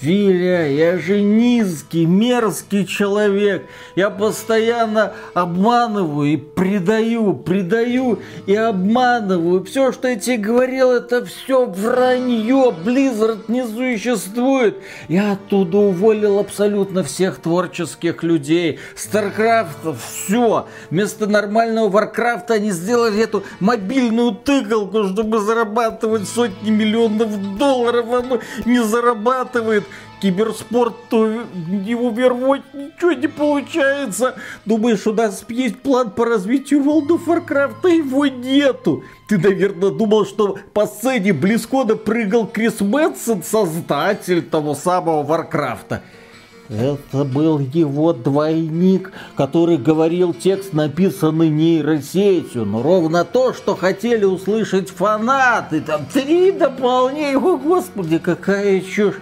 Филя, я же низкий, мерзкий человек. Я постоянно обманываю и предаю, предаю и обманываю. Все, что я тебе говорил, это все вранье. Blizzard не существует. Я оттуда уволил абсолютно всех творческих людей. Старкрафта, все. Вместо нормального Варкрафта они сделали эту мобильную тыкалку, чтобы зарабатывать сотни миллионов долларов. Оно не зарабатывает киберспорт, то его вернуть ничего не получается. Думаешь, у нас есть план по развитию World of Warcraft, а его нету. Ты, наверное, думал, что по сцене BlizzCon а прыгал Крис Метцен, создатель того самого Варкрафта. Это был его двойник, который говорил текст, написанный нейросетью. Но ровно то, что хотели услышать фанаты. Там три дополнения. О, господи, какая чушь.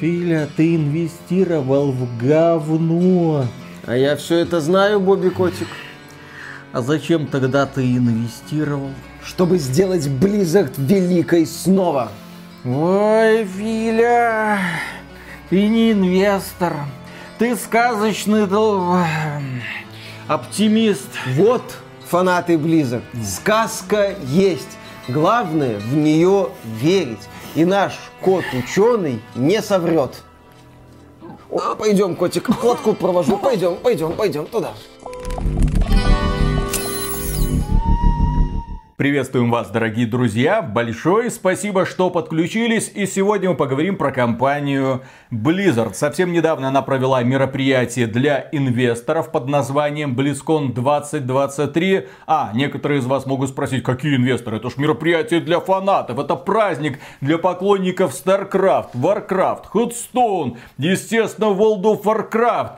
Филя, ты инвестировал в говно. А я все это знаю, Бобби Котик. А зачем тогда ты инвестировал? Чтобы сделать Blizzard великой снова. Ой, Филя, ты не инвестор. Ты сказочный оптимист. Вот, фанаты Blizzard, сказка есть. Главное в нее верить. И наш кот-ученый не соврет. О, пойдем, котик, к лотку провожу. Пойдем, пойдем, пойдем туда. Приветствуем вас, дорогие друзья. Большое спасибо, что подключились. И сегодня мы поговорим про компанию Blizzard. Совсем недавно она провела мероприятие для инвесторов под названием BlizzCon 2023. А, некоторые из вас могут спросить, какие инвесторы? Это ж мероприятие для фанатов. Это праздник для поклонников StarCraft, Warcraft, Hearthstone, естественно, World of Warcraft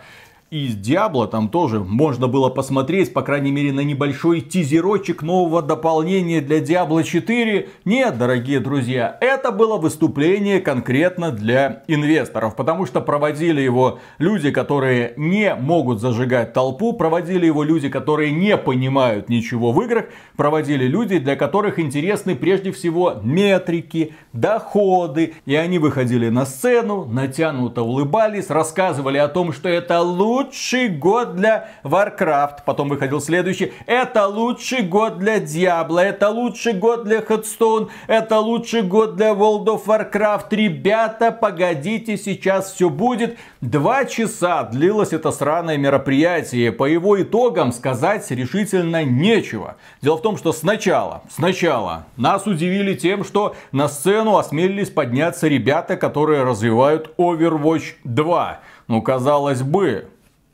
из Диабло там тоже можно было посмотреть, по крайней мере, на небольшой тизерочек нового дополнения для Диабло 4. Нет, дорогие друзья, это было выступление конкретно для инвесторов, потому что проводили его люди, которые не могут зажигать толпу, проводили его люди, которые не понимают ничего в играх, проводили люди, для которых интересны прежде всего метрики, доходы, и они выходили на сцену, натянуто улыбались, рассказывали о том, что это лучше лучший год для Warcraft. Потом выходил следующий. Это лучший год для Diablo. Это лучший год для Headstone. Это лучший год для World of Warcraft. Ребята, погодите, сейчас все будет. Два часа длилось это сраное мероприятие. По его итогам сказать решительно нечего. Дело в том, что сначала, сначала нас удивили тем, что на сцену осмелились подняться ребята, которые развивают Overwatch 2. Ну, казалось бы,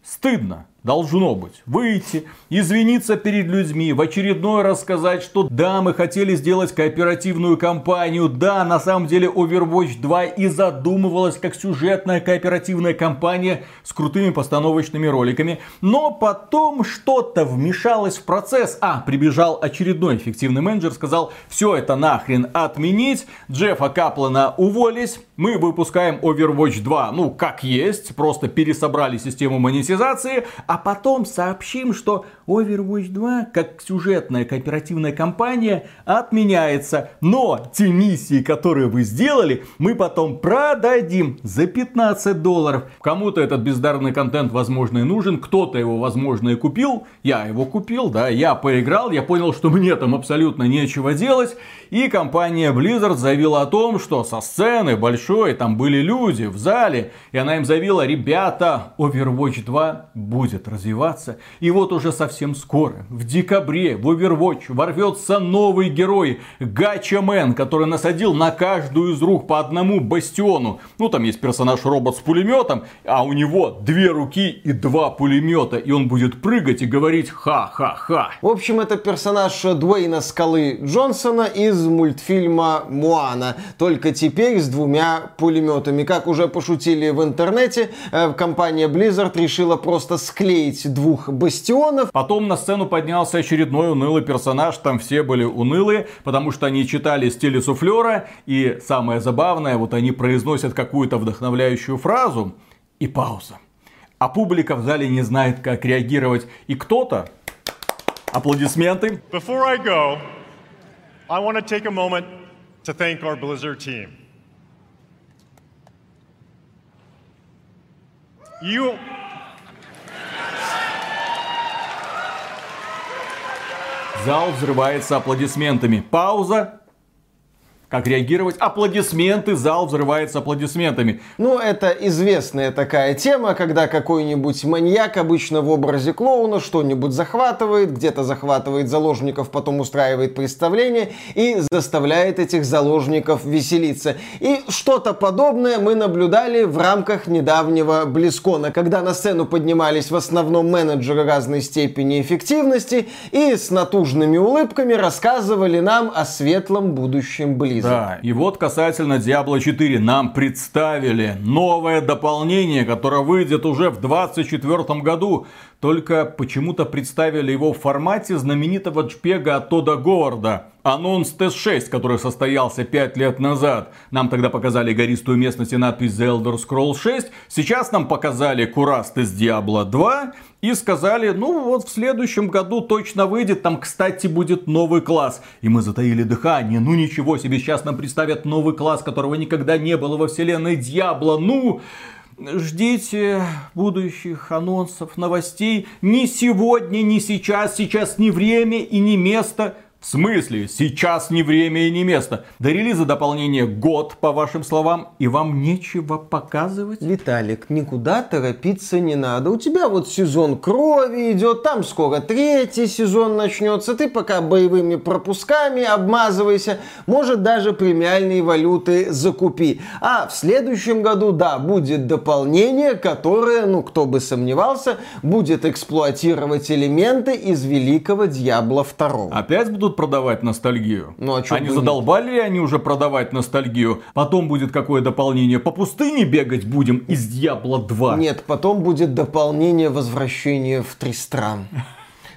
Стыдно. Должно быть. Выйти, извиниться перед людьми, в очередной раз сказать, что да, мы хотели сделать кооперативную кампанию, да, на самом деле Overwatch 2 и задумывалась как сюжетная кооперативная кампания с крутыми постановочными роликами, но потом что-то вмешалось в процесс. А, прибежал очередной эффективный менеджер, сказал, все это нахрен отменить, Джеффа Каплана уволись, мы выпускаем Overwatch 2, ну, как есть, просто пересобрали систему монетизации, а потом сообщим, что Overwatch 2, как сюжетная кооперативная кампания, отменяется. Но те миссии, которые вы сделали, мы потом продадим за 15 долларов. Кому-то этот бездарный контент, возможно, и нужен, кто-то его, возможно, и купил. Я его купил, да, я поиграл, я понял, что мне там абсолютно нечего делать. И компания Blizzard заявила о том, что со сцены большой там были люди в зале. И она им заявила, ребята, Overwatch 2 будет развиваться. И вот уже совсем скоро, в декабре, в Overwatch ворвется новый герой. Гача Мэн, который насадил на каждую из рук по одному бастиону. Ну, там есть персонаж-робот с пулеметом, а у него две руки и два пулемета. И он будет прыгать и говорить ха-ха-ха. В общем, это персонаж Дуэйна Скалы Джонсона из мультфильма «Муана», только теперь с двумя пулеметами. Как уже пошутили в интернете, э, компания Blizzard решила просто склеить двух бастионов. Потом на сцену поднялся очередной унылый персонаж, там все были унылые, потому что они читали стиле суфлера, и самое забавное, вот они произносят какую-то вдохновляющую фразу, и пауза. А публика в зале не знает, как реагировать. И кто-то, аплодисменты. Before I go, I want to take a moment to thank our Blizzard team. You. Зал взрывается аплодисментами. Пауза. Как реагировать? Аплодисменты, зал взрывается аплодисментами. Ну, это известная такая тема, когда какой-нибудь маньяк, обычно в образе клоуна, что-нибудь захватывает, где-то захватывает заложников, потом устраивает представление и заставляет этих заложников веселиться. И что-то подобное мы наблюдали в рамках недавнего Близкона, когда на сцену поднимались в основном менеджеры разной степени эффективности и с натужными улыбками рассказывали нам о светлом будущем Близкона. Да, и вот касательно Diablo 4 нам представили новое дополнение, которое выйдет уже в 2024 году. Только почему-то представили его в формате знаменитого джпега от Тода Говарда. Анонс ТС-6, который состоялся 5 лет назад. Нам тогда показали гористую местность и надпись The Elder Scrolls 6. Сейчас нам показали Кураст из Diablo 2. И сказали, ну вот в следующем году точно выйдет, там, кстати, будет новый класс. И мы затаили дыхание, ну ничего себе, сейчас нам представят новый класс, которого никогда не было во вселенной Дьябла. Ну, ждите будущих анонсов, новостей. Не сегодня, не сейчас, сейчас не время и не место. В смысле? Сейчас не время и не место. До релиза дополнения год, по вашим словам, и вам нечего показывать? Виталик, никуда торопиться не надо. У тебя вот сезон крови идет, там скоро третий сезон начнется. Ты пока боевыми пропусками обмазывайся. Может, даже премиальные валюты закупи. А в следующем году, да, будет дополнение, которое, ну, кто бы сомневался, будет эксплуатировать элементы из Великого Дьябла 2. Опять будут продавать ностальгию? Ну, а они задолбали ли они уже продавать ностальгию? Потом будет какое дополнение? По пустыне бегать будем из Дьябла 2? Нет, потом будет дополнение возвращения в Тристран.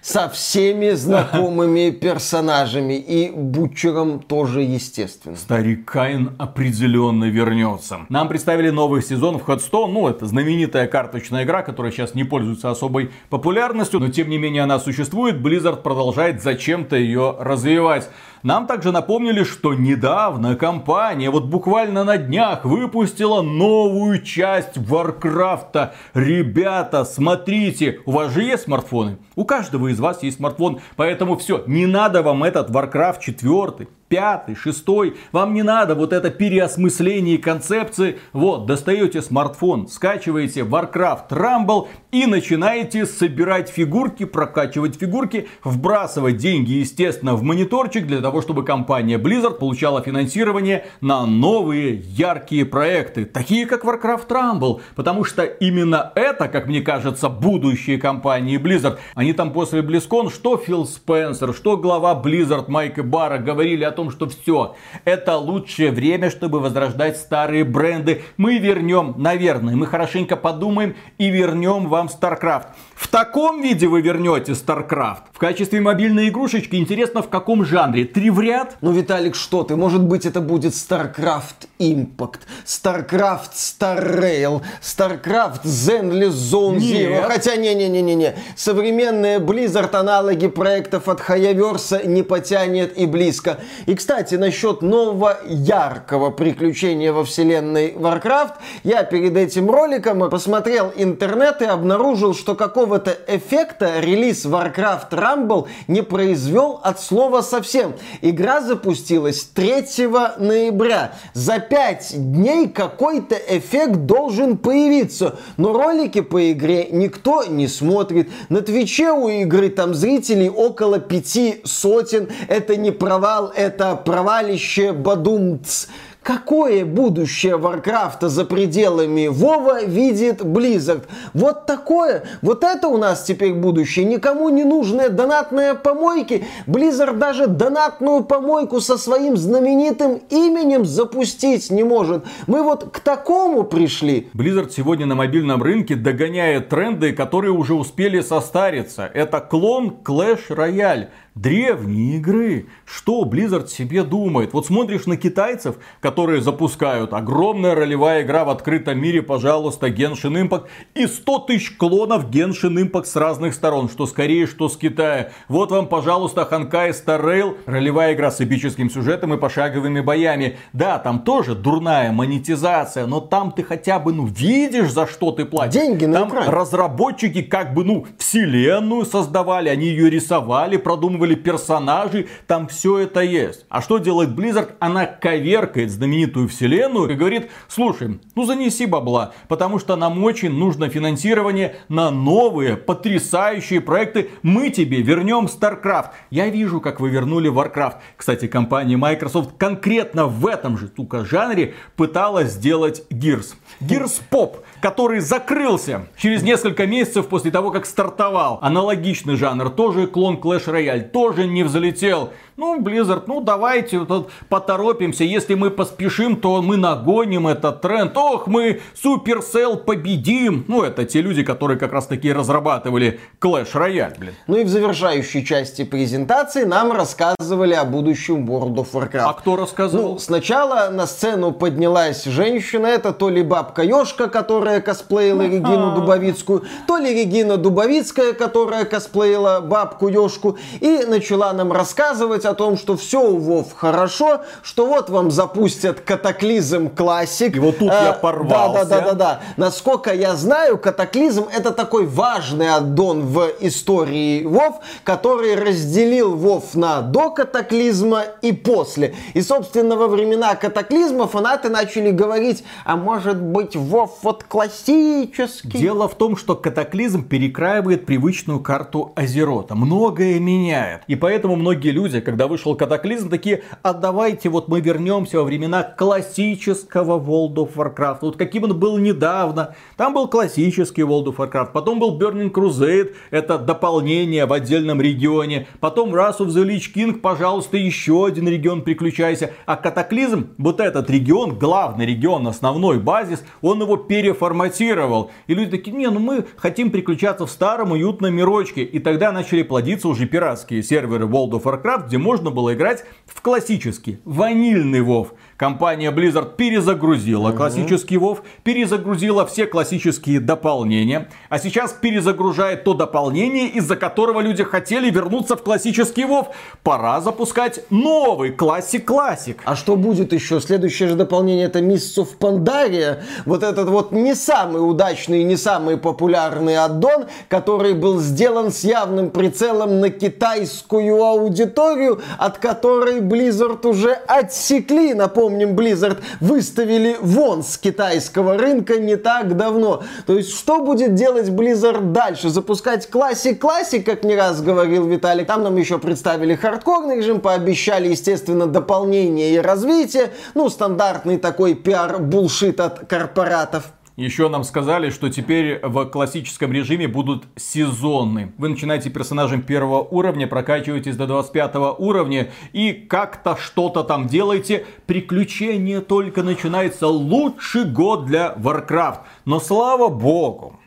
Со всеми знакомыми персонажами. И Бутчером тоже, естественно. Старик Каин определенно вернется. Нам представили новый сезон в Headstone. Ну, это знаменитая карточная игра, которая сейчас не пользуется особой популярностью. Но, тем не менее, она существует. Blizzard продолжает зачем-то ее развивать. Нам также напомнили, что недавно компания, вот буквально на днях, выпустила новую часть Варкрафта. Ребята, смотрите, у вас же есть смартфоны? У каждого из вас есть смартфон, поэтому все, не надо вам этот Warcraft 4, пятый, шестой. Вам не надо вот это переосмысление концепции. Вот, достаете смартфон, скачиваете Warcraft Rumble и начинаете собирать фигурки, прокачивать фигурки, вбрасывать деньги, естественно, в мониторчик для того, чтобы компания Blizzard получала финансирование на новые яркие проекты, такие как Warcraft Rumble. Потому что именно это, как мне кажется, будущее компании Blizzard. Они там после BlizzCon, что Фил Спенсер, что глава Blizzard Майк Барра говорили о том, что все, это лучшее время, чтобы возрождать старые бренды. Мы вернем, наверное, мы хорошенько подумаем и вернем вам StarCraft. В таком виде вы вернете StarCraft. В качестве мобильной игрушечки интересно в каком жанре? Три в ряд? Ну, Виталик, что ты? Может быть, это будет StarCraft Impact, StarCraft Star Rail, StarCraft Zenless Zone. Zero. Хотя, не-не-не-не-не. Современные Blizzard аналоги проектов от Хаyaverse не потянет и близко. И, кстати, насчет нового яркого приключения во вселенной Warcraft, я перед этим роликом посмотрел интернет и обнаружил, что какого-то эффекта релиз Warcraft Rumble не произвел от слова совсем. Игра запустилась 3 ноября. За 5 дней какой-то эффект должен появиться. Но ролики по игре никто не смотрит. На Твиче у игры там зрителей около пяти сотен. Это не провал, это провалище Бадумц. Какое будущее Варкрафта за пределами Вова видит Blizzard? Вот такое, вот это у нас теперь будущее. Никому не нужные донатные помойки. Blizzard даже донатную помойку со своим знаменитым именем запустить не может. Мы вот к такому пришли. Blizzard сегодня на мобильном рынке догоняет тренды, которые уже успели состариться. Это клон Clash Royale. Древние игры. Что Blizzard себе думает? Вот смотришь на китайцев, которые запускают огромная ролевая игра в открытом мире, пожалуйста, Genshin Impact, и 100 тысяч клонов Genshin Impact с разных сторон, что с Кореи, что с Китая. Вот вам, пожалуйста, Honkai Star Rail, ролевая игра с эпическим сюжетом и пошаговыми боями. Да, там тоже дурная монетизация, но там ты хотя бы, ну, видишь, за что ты платишь. Деньги на Там экране. разработчики как бы, ну, вселенную создавали, они ее рисовали, продумывали персонажей, там все это есть. А что делает Blizzard? Она коверкает знаменитую вселенную и говорит, слушай, ну занеси бабла, потому что нам очень нужно финансирование на новые потрясающие проекты. Мы тебе вернем StarCraft. Я вижу, как вы вернули Warcraft. Кстати, компания Microsoft конкретно в этом же тука жанре пыталась сделать Gears. Gears Pop, который закрылся через несколько месяцев после того, как стартовал. Аналогичный жанр, тоже клон Clash Royale, тоже не взлетел. Ну, Blizzard, ну давайте тут поторопимся. Если мы поспешим, то мы нагоним этот тренд. Ох, мы Supercell победим. Ну, это те люди, которые как раз таки разрабатывали Clash Royale, блин. Ну и в завершающей части презентации нам рассказывали о будущем World of Warcraft. А кто рассказывал? Ну, сначала на сцену поднялась женщина, это то ли бабка Ёшка, которая косплеила Регину Дубовицкую, то ли Регина Дубовицкая, которая косплеила бабку Ёшку, и начала нам рассказывать о том, что все у Вов хорошо, что вот вам запустят Катаклизм Классик. И вот тут я Э, порвался. Да, да, да, да, да. Насколько я знаю, Катаклизм это такой важный аддон в истории Вов, который разделил Вов на до Катаклизма и после. И, собственно, во времена Катаклизма фанаты начали говорить, а может быть Вов вот классический? Дело в том, что катаклизм перекраивает привычную карту Азерота. Многое меняет. И поэтому многие люди, когда вышел катаклизм, такие, а давайте вот мы вернемся во времена классического World of Warcraft. Вот каким он был недавно. Там был классический World of Warcraft. Потом был Burning Crusade. Это дополнение в отдельном регионе. Потом Wrath of the Lich King. Пожалуйста, еще один регион приключайся. А катаклизм, вот этот регион, главный регион, основной базис, он его переформатировал. И люди такие, не, ну мы хотим приключаться в старом уютном мирочке. И тогда начали плодиться уже пиратские серверы World of Warcraft, где можно было играть в классический, ванильный WoW. Компания Blizzard перезагрузила классический WoW, перезагрузила все классические дополнения, а сейчас перезагружает то дополнение, из-за которого люди хотели вернуться в классический WoW. Пора запускать новый классик-классик. А что будет еще? Следующее же дополнение это Mists of Pandaria. Вот этот вот не самый удачный не самый популярный аддон, который был сделан с явным прицелом на китайскую аудиторию, от которой Blizzard уже отсекли. Напомним, Blizzard выставили вон с китайского рынка не так давно. То есть, что будет делать Blizzard дальше? Запускать классик-классик, как не раз говорил Виталик. Там нам еще представили хардкорный режим, пообещали, естественно, дополнение и развитие. Ну, стандартный такой пиар-булшит от корпоратов. Еще нам сказали, что теперь в классическом режиме будут сезонны. Вы начинаете персонажем первого уровня, прокачиваетесь до 25 уровня и как-то что-то там делаете. Приключение только начинается. Лучший год для Warcraft. Но слава богу,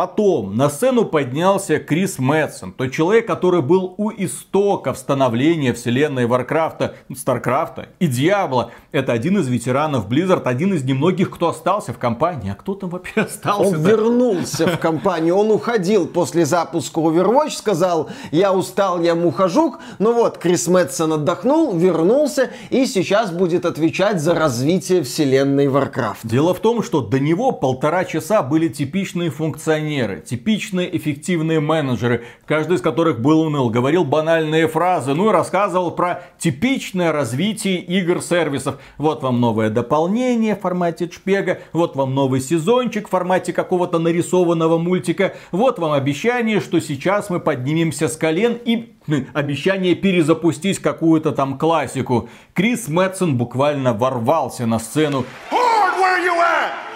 Потом на сцену поднялся Крис Метцен, тот человек, который был у истоков становления вселенной Варкрафта, Старкрафта и Диабло. Это один из ветеранов Blizzard, один из немногих, кто остался в компании. А кто там вообще остался? Он вернулся в компанию, он уходил после запуска Overwatch, сказал, я устал, я мухожук. Ну вот, Крис Мэтсон отдохнул, вернулся и сейчас будет отвечать за развитие вселенной Warcraft. Дело в том, что до него полтора часа были типичные функционеры, типичные эффективные менеджеры, каждый из которых был уныл, говорил банальные фразы, ну и рассказывал про типичное развитие игр-сервисов. Вот вам новое дополнение в формате чпега, вот вам новый сезончик в формате какого-то нарисованного мультика, вот вам обещание, что сейчас мы поднимемся с колен и хм, обещание перезапустить какую-то там классику. Крис Мэтсон буквально ворвался на сцену Horde, where you at?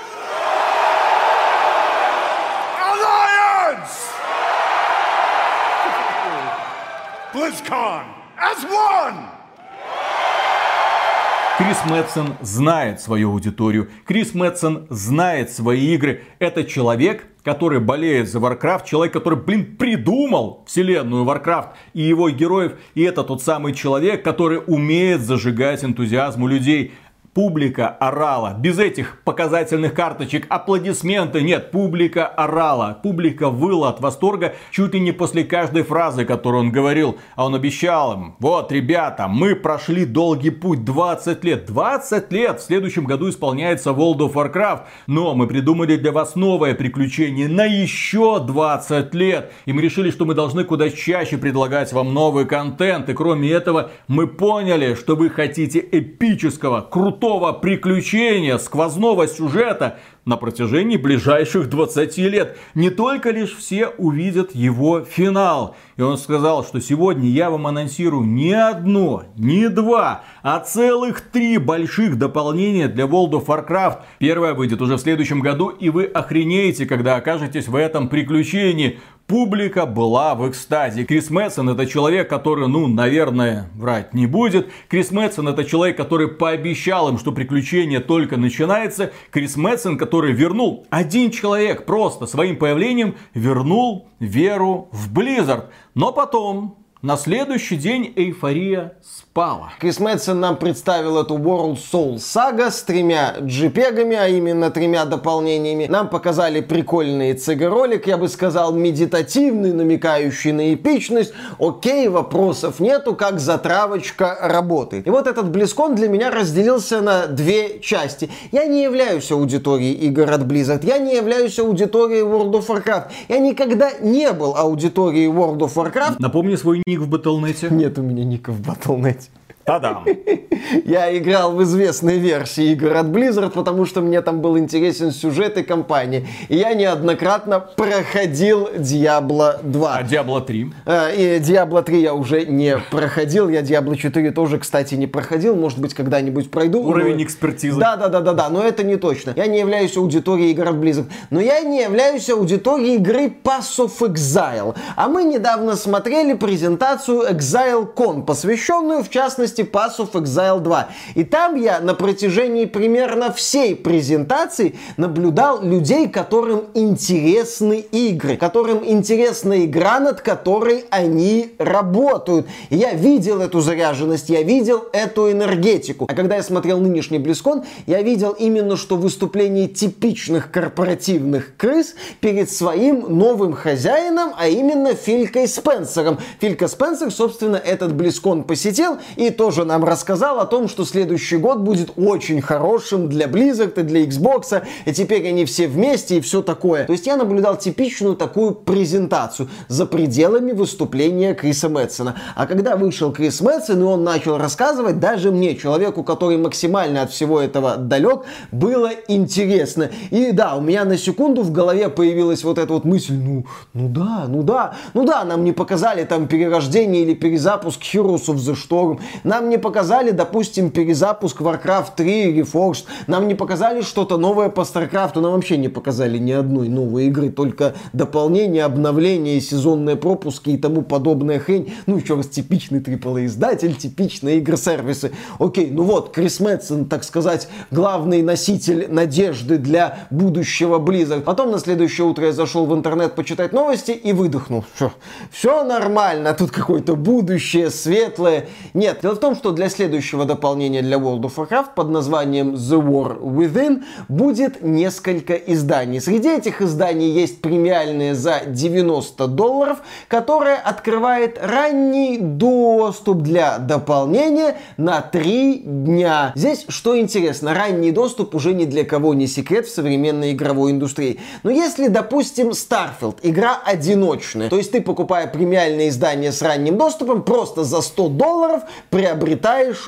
BlizzCon as one! Крис Мэтсон знает свою аудиторию. Крис Мэтсон знает свои игры. Это человек, который болеет за Warcraft, человек, который, блин, придумал вселенную Warcraft и его героев, и это тот самый человек, который умеет зажигать энтузиазм у людей публика орала. Без этих показательных карточек аплодисменты нет. Публика орала. Публика выла от восторга чуть ли не после каждой фразы, которую он говорил. А он обещал им, вот, ребята, мы прошли долгий путь, 20 лет. 20 лет! В следующем году исполняется World of Warcraft. Но мы придумали для вас новое приключение на еще 20 лет. И мы решили, что мы должны куда чаще предлагать вам новый контент. И кроме этого, мы поняли, что вы хотите эпического, крутого крутого приключения, сквозного сюжета на протяжении ближайших 20 лет. Не только лишь все увидят его финал. И он сказал, что сегодня я вам анонсирую не одно, не два, а целых три больших дополнения для World of Warcraft. Первое выйдет уже в следующем году, и вы охренеете, когда окажетесь в этом приключении. Публика была в экстазе. Крис Мэтсон это человек, который, ну, наверное, врать не будет. Крис Мэтсон это человек, который пообещал им, что приключение только начинается. Крис Мэтсон, который вернул, один человек просто своим появлением вернул веру в Blizzard. Но потом, на следующий день эйфория спала. Крис Мэтсон нам представил эту World Soul Saga с тремя джипегами, а именно тремя дополнениями. Нам показали прикольный CG-ролик, я бы сказал, медитативный, намекающий на эпичность. Окей, вопросов нету, как затравочка работает. И вот этот Близкон для меня разделился на две части. Я не являюсь аудиторией игр от Blizzard, я не являюсь аудиторией World of Warcraft. Я никогда не был аудиторией World of Warcraft. Напомни свой ник в Battle.net. Нет у меня ника в Battle.net. Та-дам! Я играл в известной версии игр от Blizzard, потому что мне там был интересен сюжет и компания. И я неоднократно проходил Diablo 2. А Diablo 3? Э, И Diablo 3 я уже не проходил. Я Diablo 4 тоже, кстати, не проходил. Может быть, когда-нибудь пройду. Уровень Но- экспертизы. Да, да, да, да, да, но это не точно. Я не являюсь аудиторией игр от Blizzard. Но я не являюсь аудиторией игры Pass of Exile. А мы недавно смотрели презентацию ExileCon, посвященную, в частности, Pass of Exile 2. И там я на протяжении примерно всей презентации наблюдал людей, которым интересны игры, которым интересна игра, над которой они работают. И я видел эту заряженность, я видел эту энергетику. А когда я смотрел нынешний Близкон, я видел именно, что выступление типичных корпоративных крыс перед своим новым хозяином, а именно Филькой Спенсером. Филька Спенсер, собственно, этот Близкон посетил и тоже нам рассказал о том, что следующий год будет очень хорошим для Blizzard и для Xbox, и теперь они все вместе и все такое. То есть я наблюдал типичную такую презентацию за пределами выступления Криса Мэтсона. А когда вышел Крис Мэтсон, и он начал рассказывать, даже мне, человеку, который максимально от всего этого далек, было интересно. И да, у меня на секунду в голове появилась вот эта вот мысль, ну, ну да, ну да, ну да, нам не показали там перерождение или перезапуск Heroes of the Storm, нам не показали, допустим, перезапуск Warcraft 3 Reforged, нам не показали что-то новое по StarCraft, нам вообще не показали ни одной новой игры, только дополнения, обновления, сезонные пропуски и тому подобная хрень. Ну, еще раз, типичный AAA издатель, типичные игры-сервисы. Окей, ну вот, Крис Мэтсон, так сказать, главный носитель надежды для будущего Blizzard. Потом на следующее утро я зашел в интернет почитать новости и выдохнул. Все, все нормально, тут какое-то будущее светлое. Нет, дело в том, что для следующего дополнения для World of Warcraft под названием The War Within будет несколько изданий. Среди этих изданий есть премиальные за 90 долларов, которое открывает ранний доступ для дополнения на 3 дня. Здесь, что интересно, ранний доступ уже ни для кого не секрет в современной игровой индустрии. Но если, допустим, Starfield, игра одиночная, то есть ты, покупая премиальное издание с ранним доступом, просто за 100 долларов приобретаешь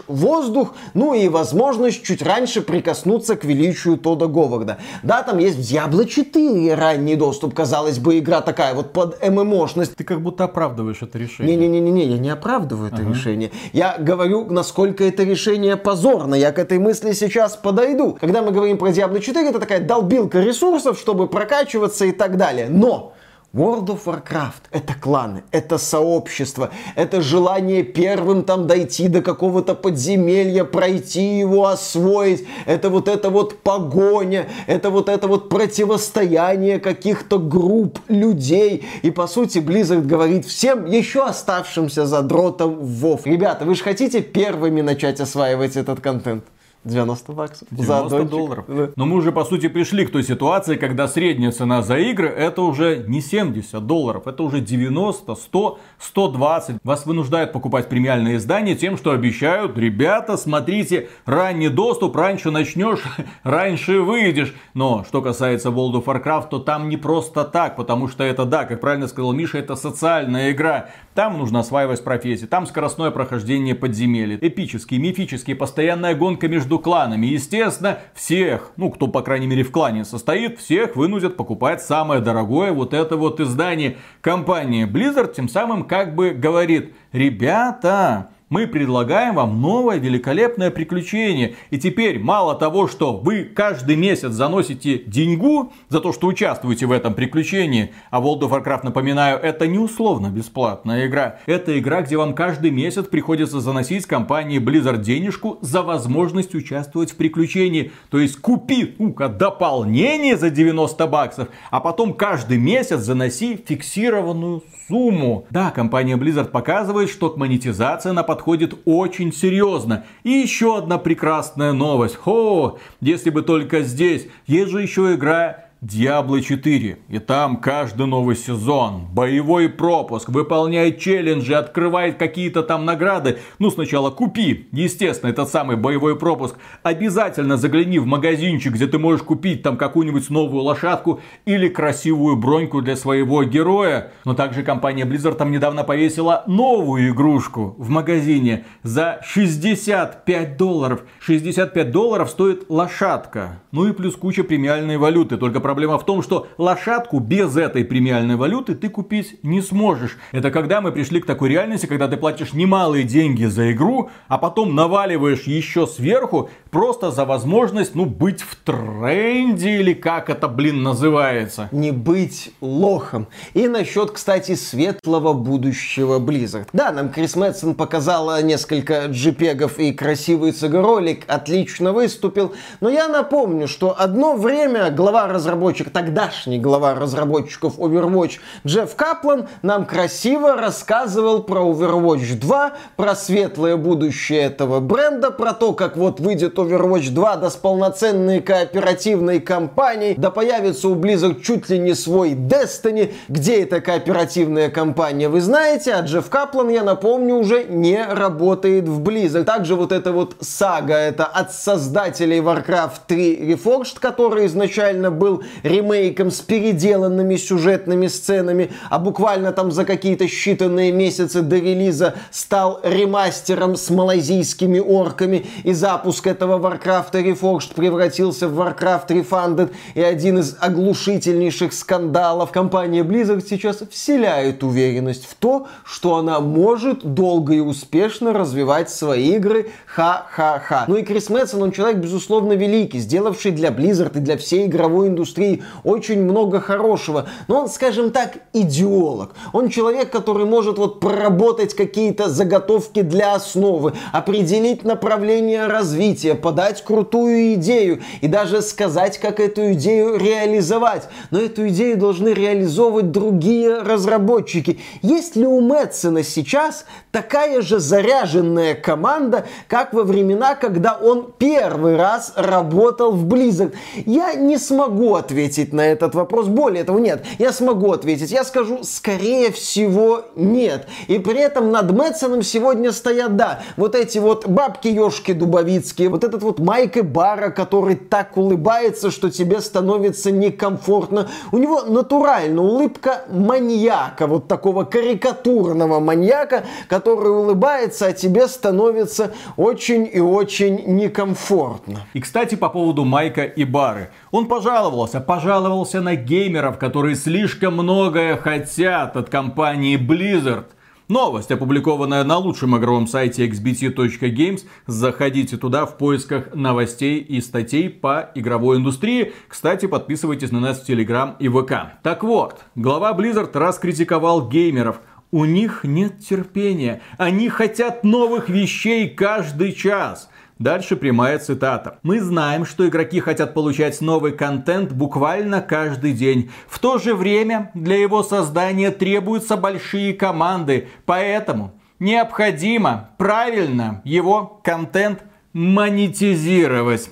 воздух, ну и возможность чуть раньше прикоснуться к величию Тода Говарда. Да, там есть в Diablo 4 ранний доступ, казалось бы, игра такая вот под ММОшность. Ты как будто оправдываешь это решение. Не-не-не, я не оправдываю это решение. Я говорю, насколько это решение позорно. Я к этой мысли сейчас подойду. Когда мы говорим про Diablo 4, это такая долбилка ресурсов, чтобы прокачиваться и так далее. Но World of Warcraft — это кланы, это сообщество, это желание первым там дойти до какого-то подземелья, пройти его, освоить. Это вот это вот погоня, это вот это вот противостояние каких-то групп людей. И по сути Blizzard говорит всем еще оставшимся задротам в WoW. Ребята, вы же хотите первыми начать осваивать этот контент? 90 баксов. 90 аддончик. долларов. Да. Но мы уже, по сути, пришли к той ситуации, когда средняя цена за игры это уже не 70 долларов, это уже 90, 100, 120. Вас вынуждают покупать премиальные издания тем, что обещают, ребята, смотрите, ранний доступ, раньше начнешь, раньше выйдешь. Но что касается World of Warcraft, то там не просто так, потому что это, да, как правильно сказал Миша, это социальная игра. Там нужно осваивать профессии, там скоростное прохождение подземелья, эпические, мифические, постоянная гонка между кланами. Естественно, всех, ну, кто, по крайней мере, в клане состоит, всех вынудят покупать самое дорогое вот это вот издание. Компания Blizzard тем самым как бы говорит, ребята, мы предлагаем вам новое великолепное приключение. И теперь мало того, что вы каждый месяц заносите деньгу за то, что участвуете в этом приключении, а World of Warcraft, напоминаю, это не условно бесплатная игра. Это игра, где вам каждый месяц приходится заносить компании Blizzard денежку за возможность участвовать в приключении. То есть купи, ну-ка, дополнение за 90 баксов, а потом каждый месяц заноси фиксированную сумму. Да, компания Blizzard показывает, что к монетизации она подходит очень серьезно. И еще одна прекрасная новость. Хо, если бы только здесь. Есть же еще игра Diablo 4. И там каждый новый сезон, боевой пропуск, выполняет челленджи, открывает какие-то там награды. Ну, сначала купи, естественно, этот самый боевой пропуск. Обязательно загляни в магазинчик, где ты можешь купить там какую-нибудь новую лошадку или красивую броньку для своего героя. Но также компания Blizzard там недавно повесила новую игрушку в магазине за 65 долларов. 65 долларов стоит лошадка. Ну и плюс куча премиальной валюты. Только проблема в том, что лошадку без этой премиальной валюты ты купить не сможешь. Это когда мы пришли к такой реальности, когда ты платишь немалые деньги за игру, а потом наваливаешь еще сверху просто за возможность, ну, быть в тренде или как это, блин, называется. не быть лохом. И насчет, кстати, светлого будущего Blizzard. Да, нам Крис Мэтсон показала несколько джипегов и красивый цигоролик, отлично выступил. Но я напомню, что одно время глава разработчиков, тогдашний глава разработчиков Overwatch Джефф Каплан нам красиво рассказывал про Overwatch 2, про светлое будущее этого бренда, про то, как вот выйдет Overwatch 2, да с полноценной кооперативной кампанией, да появится у Blizzard чуть ли не свой Destiny. Где эта кооперативная кампания, вы знаете, а Джефф Каплан, я напомню, уже не работает в Blizzard. Также вот эта вот сага, это от создателей Warcraft 3 Reforged, который изначально был ремейком с переделанными сюжетными сценами, а буквально там за какие-то считанные месяцы до релиза стал ремастером с малайзийскими орками, и запуск этого Warcraft Reforged превратился в Warcraft Refunded, и один из оглушительнейших скандалов. Компания Blizzard сейчас вселяет уверенность в то, что она может долго и успешно развивать свои игры. Ха-ха-ха. Ну и Крис Мэтсон, он человек, безусловно, великий, сделавший для Blizzard и для всей игровой индустрии очень много хорошего. Но он, скажем так, идеолог. Он человек, который может вот проработать какие-то заготовки для основы, определить направление развития, подать крутую идею и даже сказать, как эту идею реализовать. Но эту идею должны реализовывать другие разработчики. Есть ли у Мэтсона сейчас такая же заряженная команда, как во времена, когда он первый раз работал в Blizzard? Я не смогу ответить на этот вопрос. Более того, нет, я смогу ответить. Я скажу, скорее всего, нет. И при этом над Мэтсоном сегодня стоят, да, вот эти вот бабки-ешки дубовицкие, вот этот вот Майк Бара, который так улыбается, что тебе становится некомфортно. У него натурально улыбка маньяка, вот такого карикатурного маньяка, который улыбается, а тебе становится очень и очень некомфортно. И, кстати, по поводу Майка и Бары. Он пожаловался, пожаловался на геймеров, которые слишком многое хотят от компании Blizzard. Новость, опубликованная на лучшем игровом сайте xbt.games. Заходите туда в поисках новостей и статей по игровой индустрии. Кстати, подписывайтесь на нас в Telegram и ВК. Так вот, глава Blizzard раскритиковал геймеров. У них нет терпения. Они хотят новых вещей каждый час. Дальше прямая цитата. Мы знаем, что игроки хотят получать новый контент буквально каждый день. В то же время для его создания требуются большие команды. Поэтому необходимо правильно его контент монетизировать.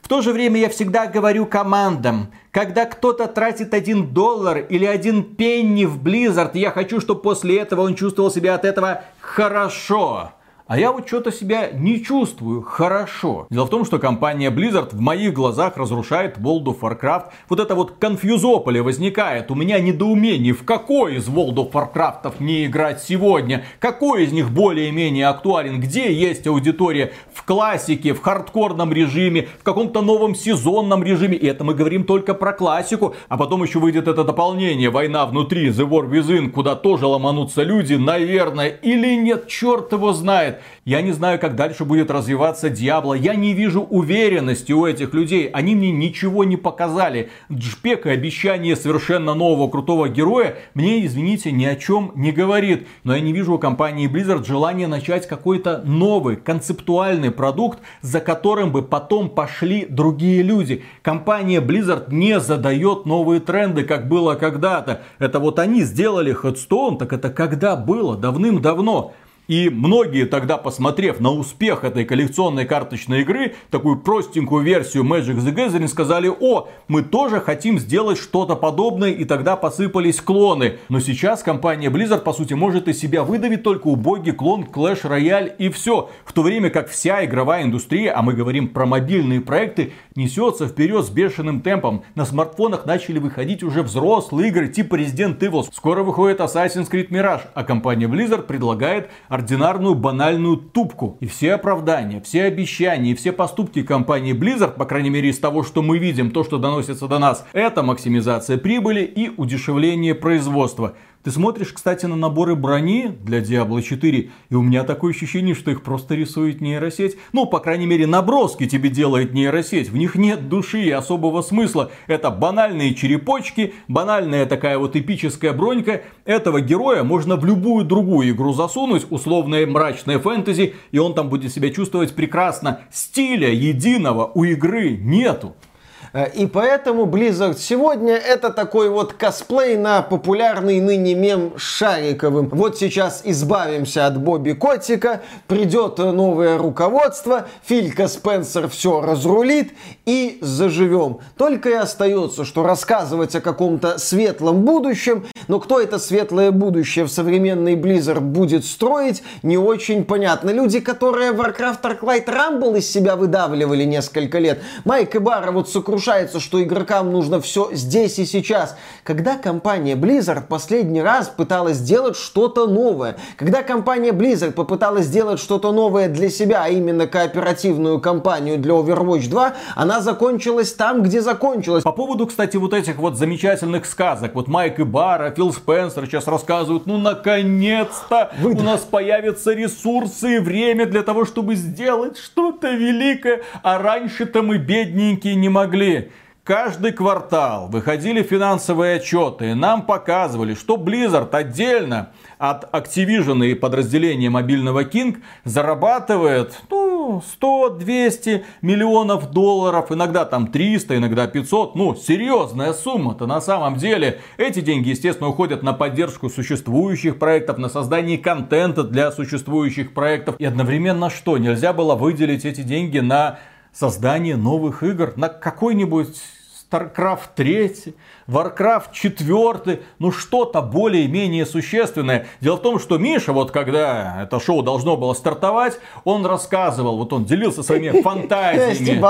В то же время я всегда говорю командам, когда кто-то тратит один доллар или один пенни в Blizzard, я хочу, чтобы после этого он чувствовал себя от этого хорошо. А я вот что-то себя не чувствую хорошо. Дело в том, что компания Blizzard в моих глазах разрушает World of Warcraft. Вот это вот конфьюзополе возникает. У меня недоумение, в какой из World of Warcraft мне играть сегодня? Какой из них более-менее актуален? Где есть аудитория? В классике, в хардкорном режиме, в каком-то новом сезонном режиме. И это мы говорим только про классику. А потом еще выйдет это дополнение «Война внутри», The War Within, куда тоже ломанутся люди, наверное. Или нет, черт его знает. Я не знаю, как дальше будет развиваться Диабло. Я не вижу уверенности у этих людей. Они мне ничего не показали. Джпек и обещание совершенно нового крутого героя мне, извините, ни о чем не говорит. Но я не вижу у компании Blizzard желания начать какой-то новый концептуальный продукт, за которым бы потом пошли другие люди. Компания Blizzard не задает новые тренды, как было когда-то. Это вот они сделали Headstone, так это когда было? Давным-давно. И многие тогда, посмотрев на успех этой коллекционной карточной игры, такую простенькую версию Magic the Gathering, сказали, о, мы тоже хотим сделать что-то подобное, и тогда посыпались клоны. Но сейчас компания Blizzard, по сути, может из себя выдавить только убогий клон Clash Royale и все. В то время как вся игровая индустрия, а мы говорим про мобильные проекты, несется вперед с бешеным темпом. На смартфонах начали выходить уже взрослые игры типа Resident Evil. Скоро выходит Assassin's Creed Mirage, а компания Blizzard предлагает ординарную банальную тупку. И все оправдания, все обещания все поступки компании Blizzard, по крайней мере из того, что мы видим, то, что доносится до нас, это максимизация прибыли и удешевление производства. Ты смотришь, кстати, на наборы брони для Diablo 4, и у меня такое ощущение, что их просто рисует нейросеть. Ну, по крайней мере, наброски тебе делает нейросеть. В них нет души и особого смысла. Это банальные черепочки, банальная такая вот эпическая бронька. Этого героя можно в любую другую игру засунуть, условное мрачное фэнтези, и он там будет себя чувствовать прекрасно. Стиля единого у игры нету. Э, и поэтому Blizzard сегодня это такой вот косплей на популярный ныне мем с Шариковым. Вот сейчас избавимся от Бобби Котика, придет новое руководство, Филька Спенсер все разрулит и заживем. Только и остается, что рассказывать о каком-то светлом будущем, но кто это светлое будущее в современный Blizzard будет строить, не очень понятно. Люди, которые Warcraft Arclight Rumble из себя выдавливали несколько лет, Майк и Барра вот сокрушали внушается, что игрокам нужно все здесь и сейчас. Когда компания Blizzard последний раз пыталась сделать что-то новое, когда компания Blizzard попыталась сделать что-то новое для себя, а именно кооперативную кампанию для Overwatch 2, она закончилась там, где закончилась. По поводу, кстати, вот этих вот замечательных сказок, вот Майк и Бара, Фил Спенсер сейчас рассказывают, ну наконец-то Вы... у нас появятся ресурсы и время для того, чтобы сделать что-то великое, а раньше-то мы бедненькие не могли. Каждый квартал выходили финансовые отчеты, и нам показывали, что Blizzard отдельно от Activision и подразделения мобильного King зарабатывает ну, 100-200 миллионов долларов, иногда там 300, иногда 500. Ну, серьезная сумма-то на самом деле. Эти деньги, естественно, уходят на поддержку существующих проектов, на создание контента для существующих проектов. И одновременно что? Нельзя было выделить эти деньги на создание новых игр, на какой-нибудь StarCraft 3, Warcraft 4, ну что-то более-менее существенное. Дело в том, что Миша, вот когда это шоу должно было стартовать, он рассказывал, вот он делился своими фантазиями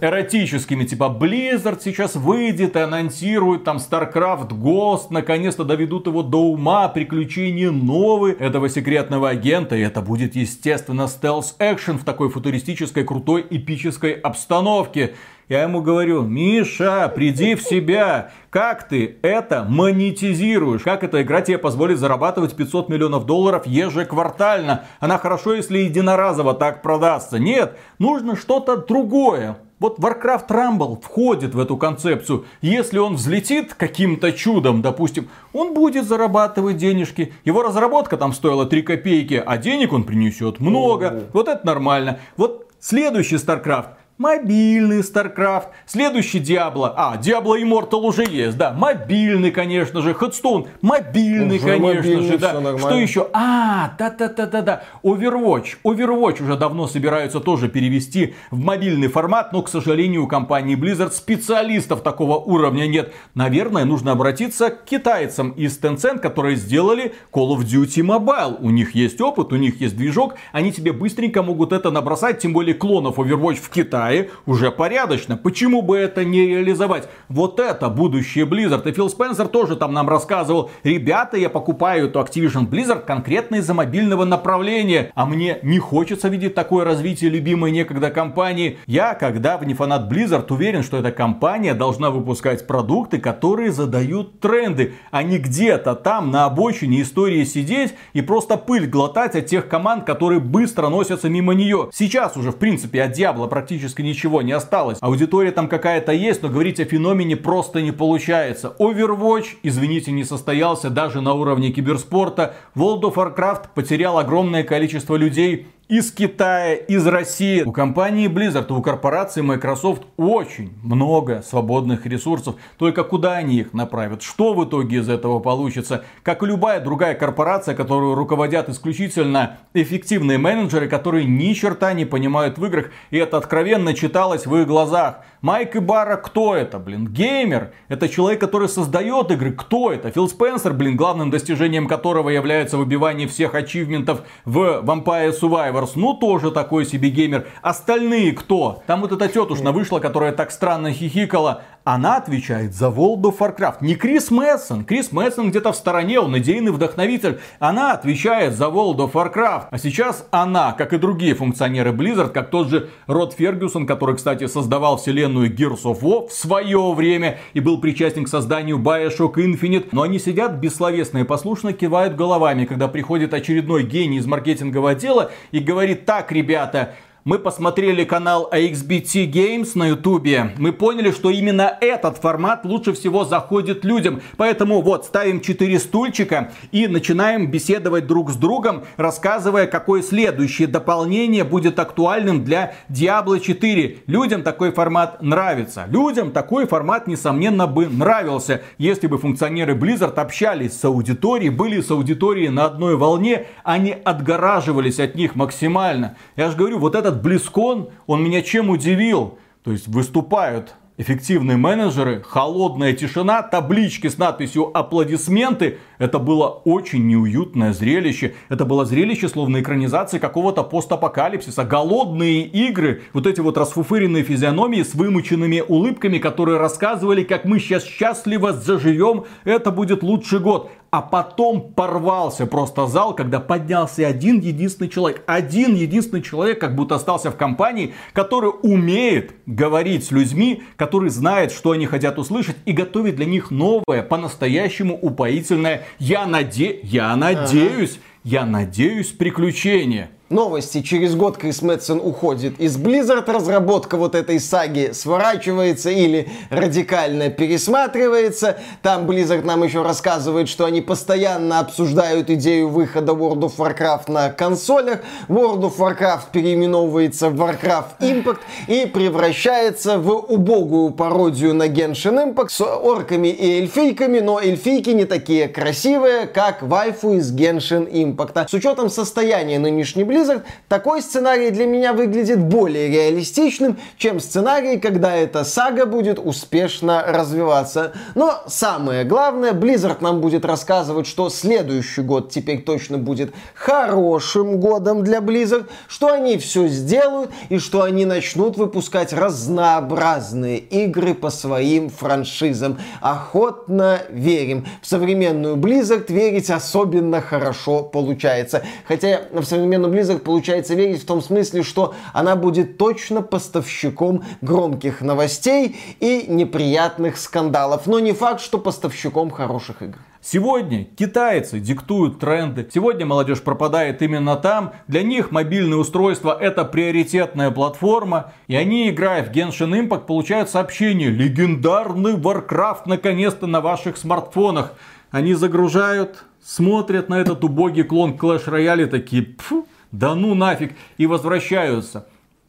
эротическими, типа Blizzard сейчас выйдет и анонсирует там StarCraft Ghost, наконец-то доведут его до ума, приключения новые этого секретного агента, и это будет, естественно, стелс-экшен в такой футуристической, крутой, эпической обстановке. Я ему говорю, Миша, приди в себя. Как ты это монетизируешь? Как эта игра тебе позволит зарабатывать 500 миллионов долларов ежеквартально? Она хорошо, если единоразово так продастся. Нет, нужно что-то другое. Вот Warcraft Rumble входит в эту концепцию. Если он взлетит каким-то чудом, допустим, он будет зарабатывать денежки. Его разработка там стоила 3 копейки, а денег он принесет много. Вот это нормально. Вот следующий StarCraft – Мобильный StarCraft. Следующий Diablo. А, Diablo Immortal уже есть, да. Мобильный, конечно же. Headstone. Мобильный, Уже конечно мобильный, же, да. нормально. Что еще? А, да-да-да-да-да. Overwatch. Overwatch уже давно собираются тоже перевести в мобильный формат, но, к сожалению, у компании Blizzard специалистов такого уровня нет. Наверное, нужно обратиться к китайцам из Tencent, которые сделали Call of Duty Mobile. У них есть опыт, у них есть движок, они тебе быстренько могут это набросать, тем более клонов Overwatch в Китае уже порядочно. Почему бы это не реализовать? Вот это будущее Blizzard. И Фил Спенсер тоже там нам рассказывал, ребята, я покупаю эту Activision Blizzard конкретно из-за мобильного направления. А мне не хочется видеть такое развитие любимой некогда компании. Я, когда не фанат Blizzard, уверен, что эта компания должна выпускать продукты, которые задают тренды, а не где-то там на обочине истории сидеть и просто пыль глотать от тех команд, которые быстро носятся мимо нее. Сейчас уже, в принципе, от Diablo практически ничего не осталось. Аудитория там какая-то есть, но говорить о феномене просто не получается. Overwatch, извините, не состоялся даже на уровне киберспорта. World of Warcraft потерял огромное количество людей из Китая, из России. У компании Blizzard, у корпорации Microsoft очень много свободных ресурсов. Только куда они их направят? Что в итоге из этого получится? Как и любая другая корпорация, которую руководят исключительно эффективные менеджеры, которые ни черта не понимают в играх. И это откровенно читалось в их глазах. Майк Ибара кто это, блин? Геймер. Это человек, который создает игры. Кто это? Фил Спенсер, блин, главным достижением которого является выбивание всех ачивментов в Vampire Survivors. Ну, тоже такой себе геймер. Остальные кто? Там вот эта тетушка вышла, которая так странно хихикала. Она отвечает за World of Warcraft. Не Крис Мессон. Крис Мессон где-то в стороне, он идейный вдохновитель. Она отвечает за World of Warcraft. А сейчас она, как и другие функционеры Blizzard, как тот же Род Фергюсон, который, кстати, создавал вселенную Gears of War в свое время и был причастен к созданию Bioshock Infinite. Но они сидят бессловесно и послушно кивают головами, когда приходит очередной гений из маркетингового отдела и говорит, так, ребята, мы посмотрели канал AXBT Games на ютубе. Мы поняли, что именно этот формат лучше всего заходит людям. Поэтому вот ставим 4 стульчика и начинаем беседовать друг с другом, рассказывая, какое следующее дополнение будет актуальным для Diablo 4. Людям такой формат нравится. Людям такой формат, несомненно, бы нравился, если бы функционеры Blizzard общались с аудиторией, были с аудиторией на одной волне, они отгораживались от них максимально. Я же говорю, вот этот Близкон, он меня чем удивил? То есть выступают эффективные менеджеры, холодная тишина, таблички с надписью «Аплодисменты». Это было очень неуютное зрелище. Это было зрелище, словно экранизации какого-то постапокалипсиса. Голодные игры, вот эти вот расфуфыренные физиономии с вымученными улыбками, которые рассказывали, как мы сейчас счастливо заживем, это будет лучший год. А потом порвался просто зал, когда поднялся один единственный человек. Один единственный человек, как будто остался в компании, который умеет говорить с людьми, который знает, что они хотят услышать и готовит для них новое, по-настоящему упоительное. Я, наде... я надеюсь, я надеюсь, приключение. Новости. Через год Крис Мэтсон уходит из Blizzard. Разработка вот этой саги сворачивается или радикально пересматривается. Там Blizzard нам еще рассказывает, что они постоянно обсуждают идею выхода World of Warcraft на консолях. World of Warcraft переименовывается в Warcraft Impact и превращается в убогую пародию на Genshin Impact с орками и эльфийками, но эльфийки не такие красивые, как вайфу из Genshin Impact. С учетом состояния нынешней Blizzard, такой сценарий для меня выглядит более реалистичным, чем сценарий, когда эта сага будет успешно развиваться. Но самое главное, Blizzard нам будет рассказывать, что следующий год теперь точно будет хорошим годом для Blizzard, что они все сделают и что они начнут выпускать разнообразные игры по своим франшизам. Охотно верим. В современную Blizzard верить особенно хорошо получается. Хотя в современную Blizzard Blizzard получается верить в том смысле, что она будет точно поставщиком громких новостей и неприятных скандалов. Но не факт, что поставщиком хороших игр. Сегодня китайцы диктуют тренды. Сегодня молодежь пропадает именно там. Для них мобильные устройства это приоритетная платформа. И они, играя в Genshin Impact, получают сообщение. Легендарный Warcraft наконец-то на ваших смартфонах. Они загружают, смотрят на этот убогий клон Clash Royale и такие, Пфу, да ну нафиг, и возвращаются.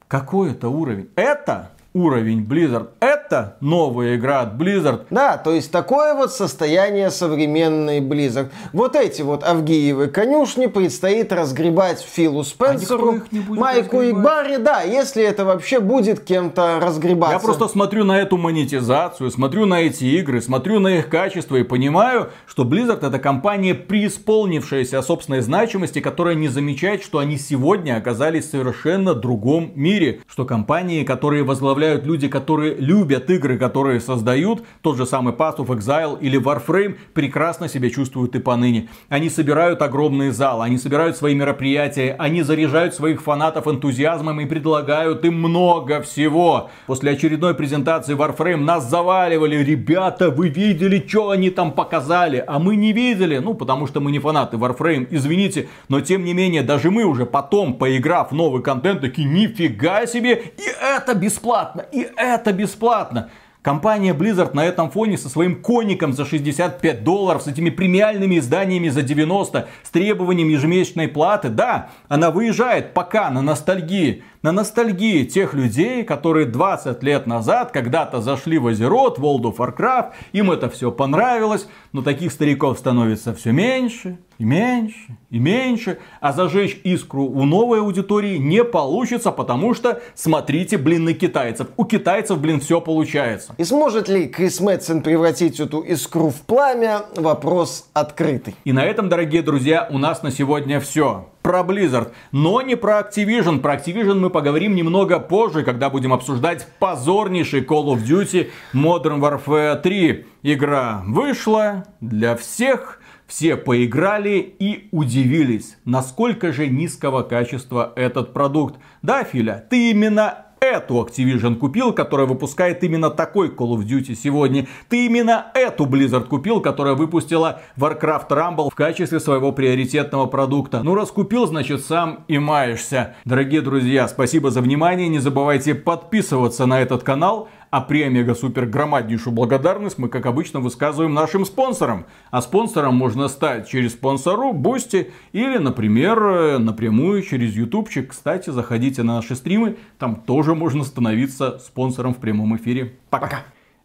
Какой это уровень? Это уровень Blizzard. Это новая игра от Blizzard. Да, то есть такое вот состояние современной Blizzard. Вот эти вот Авгиевы конюшни предстоит разгребать Филу Спенсеру, Майку и Барри. Да, если это вообще будет кем-то разгребаться. Я просто смотрю на эту монетизацию, смотрю на эти игры, смотрю на их качество и понимаю, что Blizzard это компания, преисполнившаяся собственной значимости, которая не замечает, что они сегодня оказались в совершенно другом мире. Что компании, которые возглавляют составляют люди, которые любят игры, которые создают, тот же самый Path of Exile или Warframe, прекрасно себя чувствуют и поныне. Они собирают огромные залы, они собирают свои мероприятия, они заряжают своих фанатов энтузиазмом и предлагают им много всего. После очередной презентации Warframe нас заваливали, ребята, вы видели, что они там показали, а мы не видели, ну потому что мы не фанаты Warframe, извините, но тем не менее, даже мы уже потом, поиграв новый контент, такие, нифига себе, и это бесплатно бесплатно, и это бесплатно. Компания Blizzard на этом фоне со своим коником за 65 долларов, с этими премиальными изданиями за 90, с требованием ежемесячной платы, да, она выезжает пока на ностальгии на ностальгии тех людей, которые 20 лет назад когда-то зашли в Азерот, World of Warcraft, им это все понравилось, но таких стариков становится все меньше, и меньше, и меньше, а зажечь искру у новой аудитории не получится, потому что смотрите, блин, на китайцев. У китайцев, блин, все получается. И сможет ли Крис Мэтсон превратить эту искру в пламя, вопрос открытый. И на этом, дорогие друзья, у нас на сегодня все про Blizzard, но не про Activision. Про Activision мы поговорим немного позже, когда будем обсуждать позорнейший Call of Duty Modern Warfare 3. Игра вышла для всех, все поиграли и удивились, насколько же низкого качества этот продукт. Да, Филя, ты именно эту Activision купил, которая выпускает именно такой Call of Duty сегодня. Ты именно эту Blizzard купил, которая выпустила Warcraft Rumble в качестве своего приоритетного продукта. Ну, раз купил, значит сам и маешься. Дорогие друзья, спасибо за внимание. Не забывайте подписываться на этот канал. А премига супер громаднейшую благодарность мы, как обычно, высказываем нашим спонсорам. А спонсором можно стать через Sponsr, Boosty или, например, э, напрямую через ютубчик. Кстати, заходите на наши стримы, там тоже можно становиться спонсором в прямом эфире. Пока. Пока.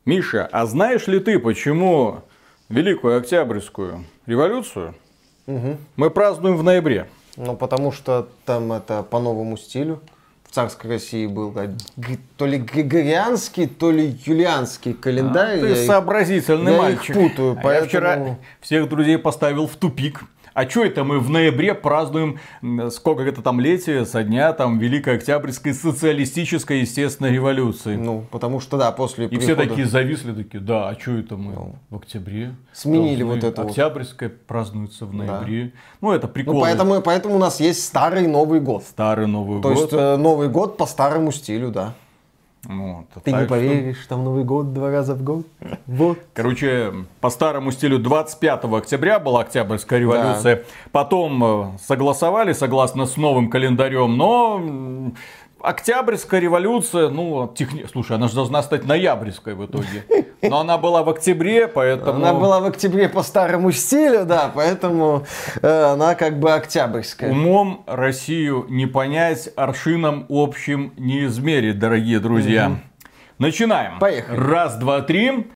Миша, а знаешь ли ты, почему Великую Октябрьскую революцию угу. мы празднуем в ноябре? Ну, потому что там это по новому стилю в царской России был то ли григорианский, то ли юлианский календарь. А, ты сообразительный я мальчик. Их путаю, а Я вчера всех друзей поставил в тупик. А что это мы в ноябре празднуем, сколько это там летие, со дня там Великой Октябрьской социалистической, естественно, революции. Ну, потому что, да, после И прихода... все такие зависли, такие, да, а что это мы ну, в октябре? Сменили вот это Октябрьская вот. празднуется в ноябре. Да. Ну, это прикольно. Ну, поэтому, поэтому у нас есть старый Новый год. Старый Новый То год. То есть, э, Новый год по старому стилю, да. Вот, Ты не поверишь, что... там Новый год два раза в год. Вот. Короче, по старому стилю 25 октября была Октябрьская революция. Да. Потом э, согласовали согласно с новым календарем, но Октябрьская революция, ну, техни... слушай, она же должна стать ноябрьской в итоге. Но она была в октябре, поэтому... Она была в октябре по старому стилю, да, поэтому э, она как бы октябрьская. Умом Россию не понять, аршином общим не измерить, дорогие друзья. Угу. Начинаем. Поехали. Раз, два, три.